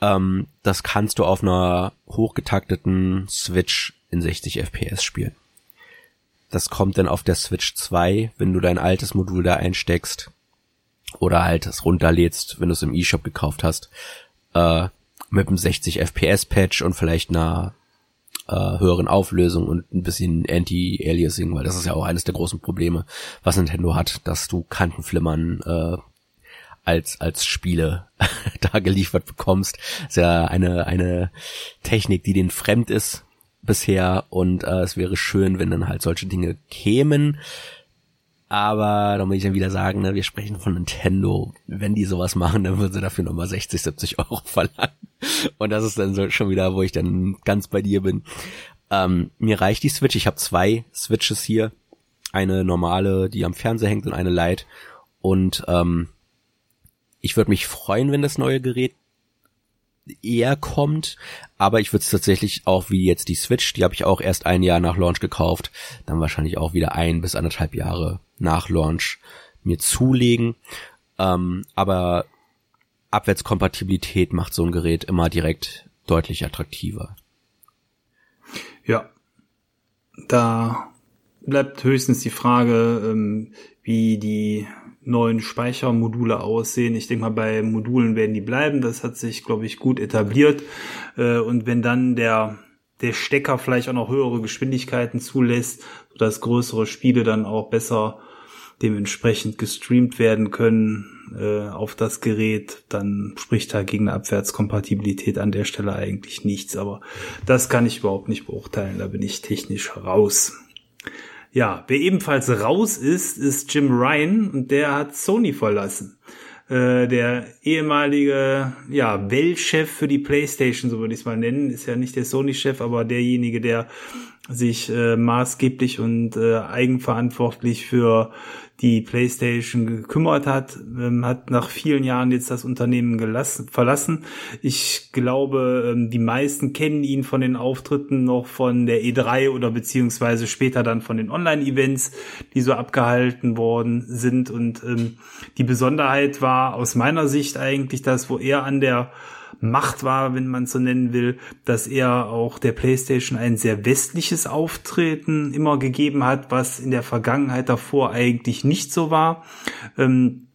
ähm, das kannst du auf einer hochgetakteten Switch in 60 FPS spielen. Das kommt dann auf der Switch 2, wenn du dein altes Modul da einsteckst. Oder halt es runterlädst, wenn du es im eShop gekauft hast. Äh, mit einem 60 FPS Patch und vielleicht einer äh, höheren Auflösung und ein bisschen Anti-Aliasing, weil das ist ja auch eines der großen Probleme, was Nintendo hat, dass du Kantenflimmern äh, als als Spiele da geliefert bekommst. Das ist ja eine eine Technik, die denen fremd ist bisher und äh, es wäre schön, wenn dann halt solche Dinge kämen. Aber da muss ich dann wieder sagen, ne, wir sprechen von Nintendo. Wenn die sowas machen, dann würden sie dafür nochmal 60, 70 Euro verlangen. Und das ist dann so schon wieder, wo ich dann ganz bei dir bin. Ähm, mir reicht die Switch. Ich habe zwei Switches hier. Eine normale, die am Fernseher hängt und eine Lite. Und ähm, ich würde mich freuen, wenn das neue Gerät eher kommt, aber ich würde es tatsächlich auch wie jetzt die Switch, die habe ich auch erst ein Jahr nach Launch gekauft, dann wahrscheinlich auch wieder ein bis anderthalb Jahre nach Launch mir zulegen. Ähm, aber Abwärtskompatibilität macht so ein Gerät immer direkt deutlich attraktiver. Ja, da bleibt höchstens die Frage, ähm, wie die neuen Speichermodule aussehen. Ich denke mal, bei Modulen werden die bleiben. Das hat sich, glaube ich, gut etabliert. Äh, und wenn dann der, der Stecker vielleicht auch noch höhere Geschwindigkeiten zulässt, sodass größere Spiele dann auch besser dementsprechend gestreamt werden können äh, auf das Gerät, dann spricht da gegen eine Abwärtskompatibilität an der Stelle eigentlich nichts. Aber das kann ich überhaupt nicht beurteilen, da bin ich technisch raus. Ja, wer ebenfalls raus ist, ist Jim Ryan und der hat Sony verlassen. Äh, der ehemalige ja, Weltchef für die PlayStation, so würde ich es mal nennen, ist ja nicht der Sony-Chef, aber derjenige, der sich äh, maßgeblich und äh, eigenverantwortlich für die PlayStation gekümmert hat, ähm, hat nach vielen Jahren jetzt das Unternehmen gelassen, verlassen. Ich glaube, ähm, die meisten kennen ihn von den Auftritten noch von der E3 oder beziehungsweise später dann von den Online-Events, die so abgehalten worden sind. Und ähm, die Besonderheit war aus meiner Sicht eigentlich das, wo er an der Macht war, wenn man so nennen will, dass er auch der PlayStation ein sehr westliches Auftreten immer gegeben hat, was in der Vergangenheit davor eigentlich nicht so war. Ähm,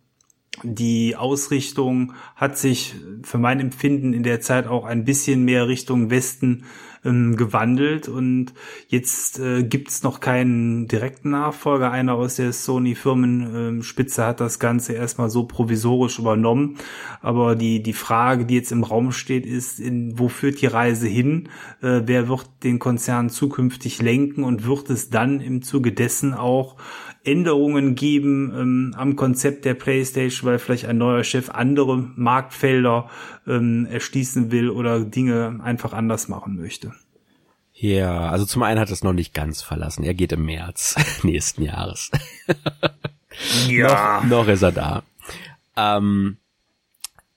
die Ausrichtung hat sich für mein Empfinden in der Zeit auch ein bisschen mehr Richtung Westen ähm, gewandelt und jetzt äh, gibt noch keinen direkten Nachfolger. Einer aus der Sony-Firmenspitze hat das Ganze erstmal so provisorisch übernommen. Aber die, die Frage, die jetzt im Raum steht, ist, in, wo führt die Reise hin? Äh, wer wird den Konzern zukünftig lenken und wird es dann im Zuge dessen auch Änderungen geben ähm, am Konzept der PlayStation, weil vielleicht ein neuer Chef andere Marktfelder ähm, erschließen will oder Dinge einfach anders machen möchte. Ja, also zum einen hat es noch nicht ganz verlassen. Er geht im März nächsten Jahres. ja. noch, noch ist er da. Ähm,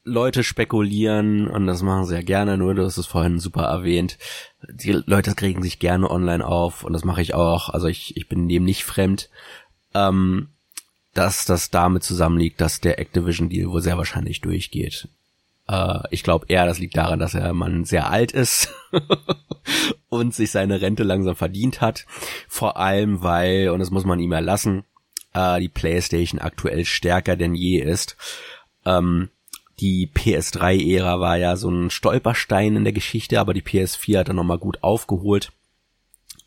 Leute spekulieren, und das machen sie ja gerne, nur du hast es vorhin super erwähnt, die Leute kriegen sich gerne online auf und das mache ich auch. Also ich, ich bin dem nicht fremd ähm, dass das damit zusammenliegt, dass der Activision-Deal wohl sehr wahrscheinlich durchgeht. Äh, ich glaube eher, das liegt daran, dass er Mann sehr alt ist und sich seine Rente langsam verdient hat. Vor allem, weil, und das muss man ihm erlassen, äh, die PlayStation aktuell stärker denn je ist. Ähm, die PS3-Ära war ja so ein Stolperstein in der Geschichte, aber die PS4 hat dann nochmal gut aufgeholt.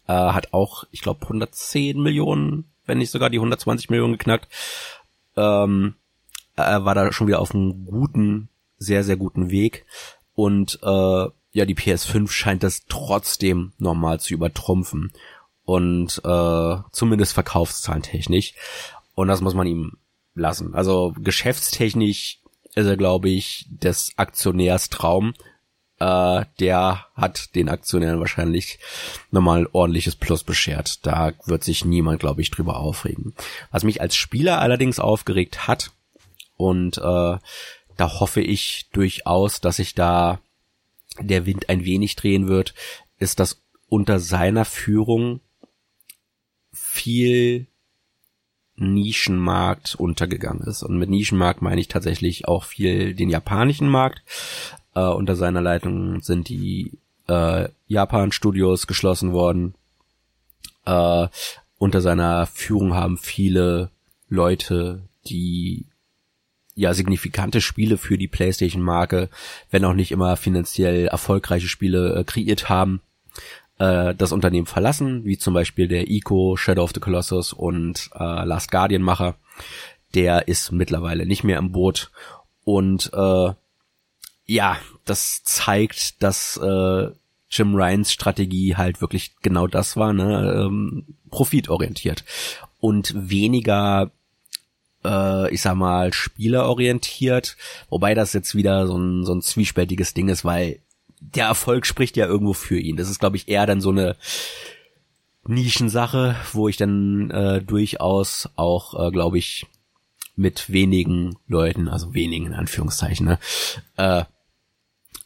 Äh, hat auch, ich glaube, 110 Millionen wenn nicht sogar die 120 Millionen geknackt. Ähm, er war da schon wieder auf einem guten, sehr, sehr guten Weg. Und äh, ja, die PS5 scheint das trotzdem normal zu übertrumpfen. Und äh, zumindest verkaufszahlentechnisch. Und das muss man ihm lassen. Also geschäftstechnisch ist er, glaube ich, des Aktionärs Traum äh, der hat den Aktionären wahrscheinlich nochmal ordentliches Plus beschert. Da wird sich niemand, glaube ich, drüber aufregen. Was mich als Spieler allerdings aufgeregt hat, und äh, da hoffe ich durchaus, dass sich da der Wind ein wenig drehen wird, ist, dass unter seiner Führung viel Nischenmarkt untergegangen ist. Und mit Nischenmarkt meine ich tatsächlich auch viel den japanischen Markt, äh, unter seiner Leitung sind die äh, Japan-Studios geschlossen worden. Äh, unter seiner Führung haben viele Leute, die ja signifikante Spiele für die PlayStation-Marke, wenn auch nicht immer finanziell erfolgreiche Spiele äh, kreiert haben, äh, das Unternehmen verlassen, wie zum Beispiel der Ico, Shadow of the Colossus und äh, Last Guardian-Macher. Der ist mittlerweile nicht mehr im Boot und äh, ja, das zeigt, dass äh, Jim Ryans Strategie halt wirklich genau das war, ne, ähm, profitorientiert. Und weniger äh, ich sag mal, spielerorientiert, wobei das jetzt wieder so ein, so ein zwiespältiges Ding ist, weil der Erfolg spricht ja irgendwo für ihn. Das ist, glaube ich, eher dann so eine Nischensache, wo ich dann äh, durchaus auch, äh, glaube ich, mit wenigen Leuten, also wenigen in Anführungszeichen, ne, äh,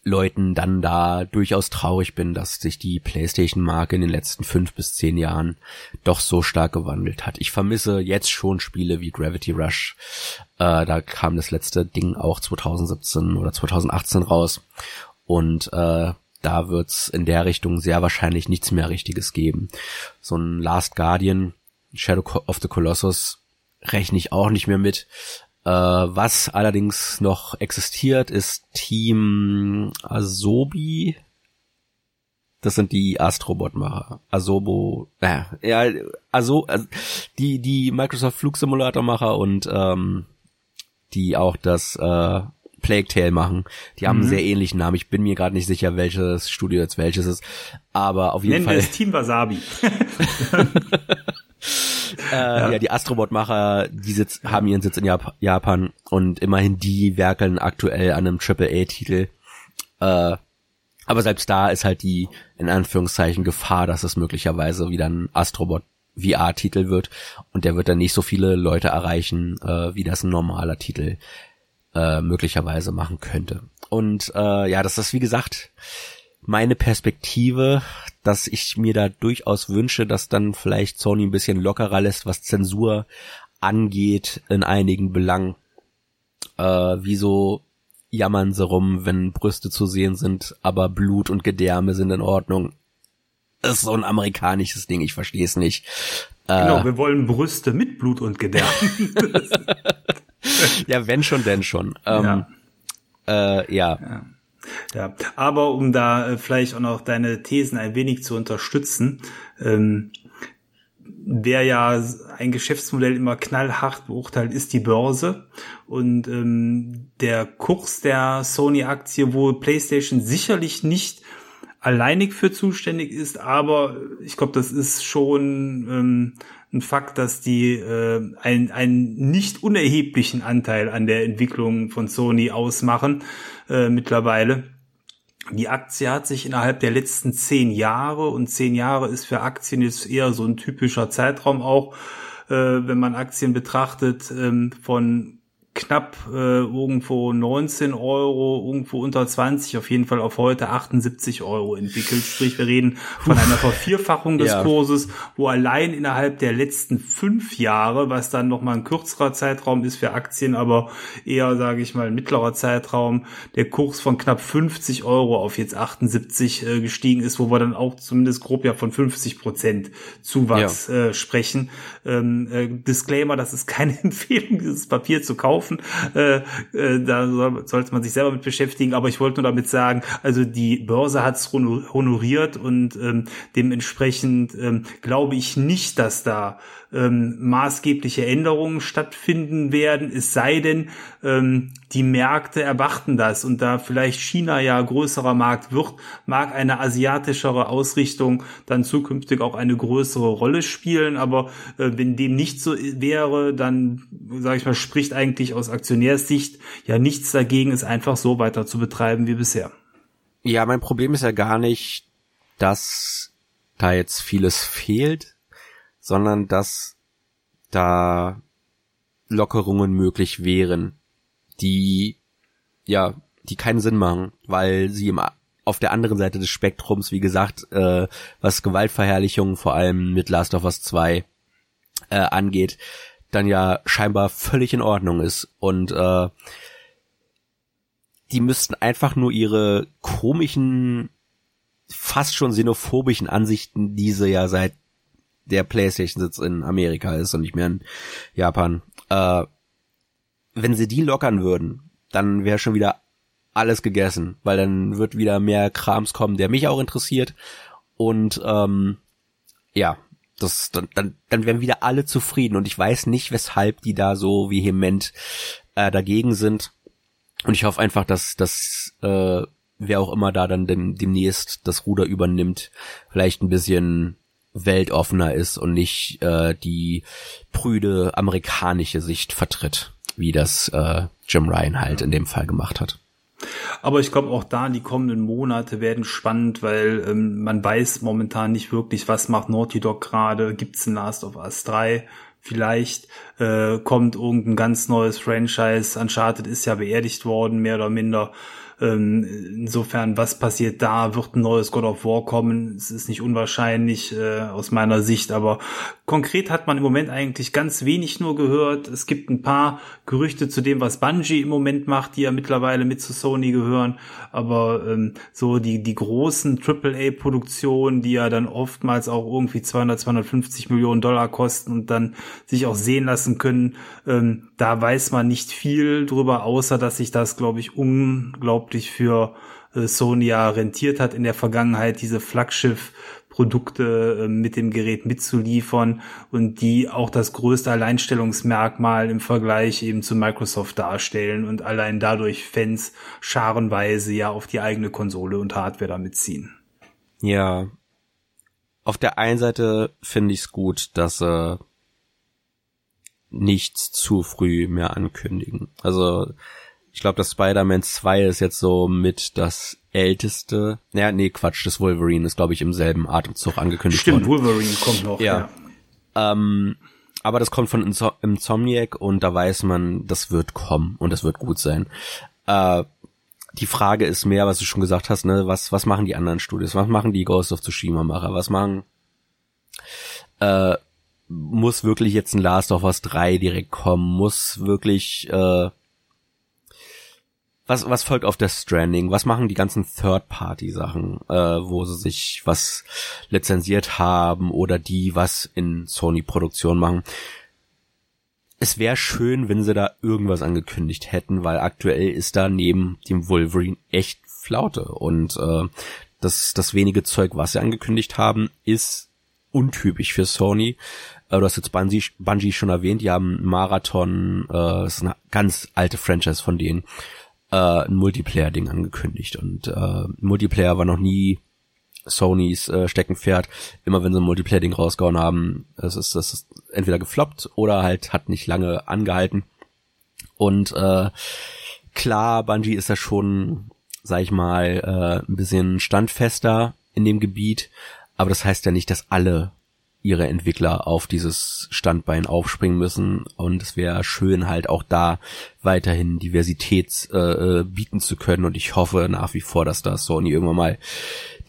Leuten dann da durchaus traurig bin, dass sich die PlayStation-Marke in den letzten fünf bis zehn Jahren doch so stark gewandelt hat. Ich vermisse jetzt schon Spiele wie Gravity Rush. Äh, da kam das letzte Ding auch 2017 oder 2018 raus. Und äh, da wird's in der Richtung sehr wahrscheinlich nichts mehr Richtiges geben. So ein Last Guardian, Shadow of the Colossus rechne ich auch nicht mehr mit. Äh, was allerdings noch existiert, ist Team Asobi. Das sind die Astrobot-Macher. Asobo, äh, ja, also, die, die Microsoft Flugsimulator-Macher und ähm, die auch das äh, Plague Tale machen. Die haben mhm. einen sehr ähnlichen Namen. Ich bin mir gerade nicht sicher, welches Studio jetzt welches ist. Aber auf jeden Nennen Fall. Wir es Team Wasabi. äh, ja. ja. die Astrobot-Macher, die sitz, haben ihren Sitz in Jap Japan und immerhin die werkeln aktuell an einem AAA-Titel. Äh, aber selbst da ist halt die, in Anführungszeichen, Gefahr, dass es möglicherweise wieder ein Astrobot VR-Titel wird und der wird dann nicht so viele Leute erreichen, äh, wie das ein normaler Titel äh, möglicherweise machen könnte. Und äh, ja, das ist wie gesagt meine Perspektive, dass ich mir da durchaus wünsche, dass dann vielleicht Sony ein bisschen lockerer lässt, was Zensur angeht in einigen Belangen. Äh, wieso jammern sie rum, wenn Brüste zu sehen sind, aber Blut und Gedärme sind in Ordnung. Das ist so ein amerikanisches Ding, ich verstehe es nicht. Genau, äh, wir wollen Brüste mit Blut und Gedärme. ja, wenn schon, denn schon. Ähm, ja. Äh, ja. ja. Ja, aber um da äh, vielleicht auch noch deine Thesen ein wenig zu unterstützen, ähm, wer ja ein Geschäftsmodell immer knallhart beurteilt, ist die Börse. Und ähm, der Kurs der Sony-Aktie, wo PlayStation sicherlich nicht alleinig für zuständig ist, aber ich glaube, das ist schon ähm, ein Fakt, dass die äh, einen, einen nicht unerheblichen Anteil an der Entwicklung von Sony ausmachen äh, mittlerweile. Die Aktie hat sich innerhalb der letzten zehn Jahre, und zehn Jahre ist für Aktien jetzt eher so ein typischer Zeitraum auch, äh, wenn man Aktien betrachtet, ähm, von knapp äh, irgendwo 19 Euro, irgendwo unter 20, auf jeden Fall auf heute 78 Euro entwickelt. Sprich, wir reden von einer Vervierfachung des ja. Kurses, wo allein innerhalb der letzten fünf Jahre, was dann nochmal ein kürzerer Zeitraum ist für Aktien, aber eher, sage ich mal, ein mittlerer Zeitraum, der Kurs von knapp 50 Euro auf jetzt 78 äh, gestiegen ist, wo wir dann auch zumindest grob ja von 50 Prozent Zuwachs ja. äh, sprechen. Ähm, äh, Disclaimer, das ist keine Empfehlung, dieses Papier zu kaufen kaufen. Äh, äh, da soll, sollte man sich selber mit beschäftigen. Aber ich wollte nur damit sagen, also die Börse hat es honoriert und ähm, dementsprechend ähm, glaube ich nicht, dass da ähm, maßgebliche Änderungen stattfinden werden, es sei denn, ähm, die Märkte erwarten das und da vielleicht China ja größerer Markt wird, mag eine asiatischere Ausrichtung dann zukünftig auch eine größere Rolle spielen. Aber äh, wenn dem nicht so wäre, dann sage ich mal, spricht eigentlich aus Aktionärssicht ja nichts dagegen, es einfach so weiter zu betreiben wie bisher. Ja, mein Problem ist ja gar nicht, dass da jetzt vieles fehlt, sondern dass da Lockerungen möglich wären, die ja, die keinen Sinn machen, weil sie im, auf der anderen Seite des Spektrums, wie gesagt, äh, was Gewaltverherrlichung vor allem mit Last of Us 2 äh, angeht, dann ja scheinbar völlig in Ordnung ist. Und äh, die müssten einfach nur ihre komischen, fast schon xenophobischen Ansichten, die sie ja seit der PlayStation-Sitz in Amerika ist und nicht mehr in Japan. Äh, wenn sie die lockern würden, dann wäre schon wieder alles gegessen, weil dann wird wieder mehr Krams kommen, der mich auch interessiert. Und ähm, ja, das dann, dann, dann wären wieder alle zufrieden. Und ich weiß nicht, weshalb die da so vehement äh, dagegen sind. Und ich hoffe einfach, dass, dass äh, wer auch immer da dann dem, demnächst das Ruder übernimmt, vielleicht ein bisschen weltoffener ist und nicht äh, die prüde amerikanische Sicht vertritt, wie das äh, Jim Ryan halt in dem Fall gemacht hat. Aber ich glaube auch da die kommenden Monate werden spannend, weil ähm, man weiß momentan nicht wirklich, was macht Naughty Dog gerade. Gibt's ein Last of Us 3? Vielleicht äh, kommt irgendein ganz neues Franchise. Uncharted ist ja beerdigt worden, mehr oder minder. Ähm, insofern, was passiert da? Wird ein neues God of War kommen? Es ist nicht unwahrscheinlich äh, aus meiner Sicht, aber konkret hat man im Moment eigentlich ganz wenig nur gehört. Es gibt ein paar Gerüchte zu dem, was Bungie im Moment macht, die ja mittlerweile mit zu Sony gehören. Aber ähm, so die, die großen AAA-Produktionen, die ja dann oftmals auch irgendwie 200, 250 Millionen Dollar kosten und dann sich auch sehen lassen können, ähm, da weiß man nicht viel drüber, außer dass sich das, glaube ich, unglaublich für äh, Sony ja rentiert hat in der Vergangenheit, diese Flaggschiff Produkte ähm, mit dem Gerät mitzuliefern und die auch das größte Alleinstellungsmerkmal im Vergleich eben zu Microsoft darstellen und allein dadurch Fans scharenweise ja auf die eigene Konsole und Hardware damit ziehen. Ja. Auf der einen Seite finde ich es gut, dass äh, nichts zu früh mehr ankündigen. Also ich glaube, das Spider-Man 2 ist jetzt so mit das älteste. Naja, nee, Quatsch, das Wolverine ist, glaube ich, im selben Atemzug angekündigt Stimmt, worden. Wolverine kommt noch. Ja. ja. Ähm, aber das kommt von Insomniac und da weiß man, das wird kommen und das wird gut sein. Äh, die Frage ist mehr, was du schon gesagt hast, ne, was, was machen die anderen Studios? Was machen die Ghost of Tsushima Macher? Was machen, äh, muss wirklich jetzt ein Last of Us 3 direkt kommen? Muss wirklich, äh, was, was folgt auf der Stranding? Was machen die ganzen Third-Party-Sachen, äh, wo sie sich was lizenziert haben oder die was in Sony-Produktion machen? Es wäre schön, wenn sie da irgendwas angekündigt hätten, weil aktuell ist da neben dem Wolverine echt Flaute und äh, das, das wenige Zeug, was sie angekündigt haben, ist untypisch für Sony. Äh, du hast jetzt Bungie, Bungie schon erwähnt, die haben Marathon, äh, das ist eine ganz alte Franchise von denen äh, ein Multiplayer-Ding angekündigt. Und äh, Multiplayer war noch nie Sonys äh, Steckenpferd. Immer wenn sie ein Multiplayer-Ding rausgehauen haben, es ist das ist entweder gefloppt oder halt hat nicht lange angehalten. Und äh, klar, Bungie ist da schon, sag ich mal, äh, ein bisschen standfester in dem Gebiet, aber das heißt ja nicht, dass alle ihre Entwickler auf dieses Standbein aufspringen müssen und es wäre schön halt auch da weiterhin Diversität äh, äh, bieten zu können und ich hoffe nach wie vor, dass da Sony irgendwann mal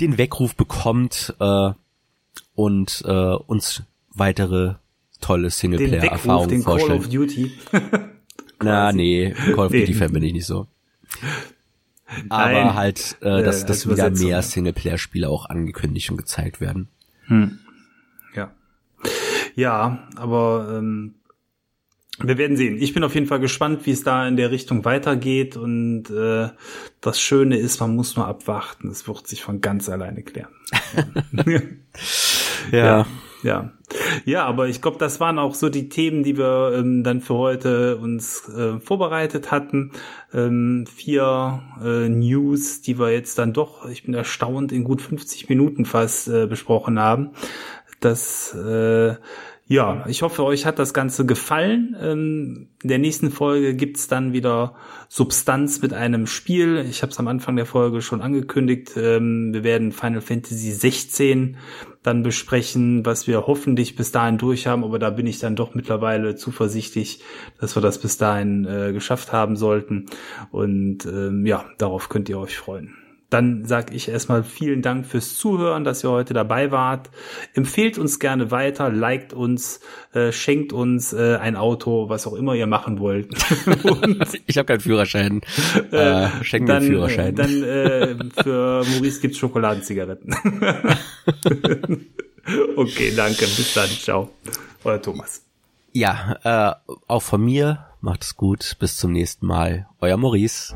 den Weckruf bekommt äh, und äh, uns weitere tolle Singleplayer-Erfahrungen vorstellt. Call of Duty. Na, nee, Call of Duty Fan bin ich nicht so. Aber Nein. halt, äh, dass, dass wieder mehr Singleplayer-Spiele auch angekündigt und gezeigt werden. Hm. Ja, aber ähm, wir werden sehen. Ich bin auf jeden Fall gespannt, wie es da in der Richtung weitergeht. Und äh, das Schöne ist, man muss nur abwarten. Es wird sich von ganz alleine klären. ja. ja. Ja, ja, aber ich glaube, das waren auch so die Themen, die wir ähm, dann für heute uns äh, vorbereitet hatten. Ähm, vier äh, News, die wir jetzt dann doch, ich bin erstaunt, in gut 50 Minuten fast äh, besprochen haben. Das äh, ja, ich hoffe, euch hat das Ganze gefallen. Ähm, in der nächsten Folge gibt's dann wieder Substanz mit einem Spiel. Ich habe es am Anfang der Folge schon angekündigt. Ähm, wir werden Final Fantasy 16 dann besprechen, was wir hoffentlich bis dahin durch haben. Aber da bin ich dann doch mittlerweile zuversichtlich, dass wir das bis dahin äh, geschafft haben sollten. Und ähm, ja, darauf könnt ihr euch freuen. Dann sage ich erstmal vielen Dank fürs Zuhören, dass ihr heute dabei wart. Empfehlt uns gerne weiter, liked uns, äh, schenkt uns äh, ein Auto, was auch immer ihr machen wollt. ich habe keinen Führerschein. Äh, äh schenkt mir einen Führerschein. Dann äh, für Maurice gibt's Schokoladenzigaretten. okay, danke. Bis dann. Ciao. Euer Thomas. Ja, äh, auch von mir. Macht es gut. Bis zum nächsten Mal. Euer Maurice.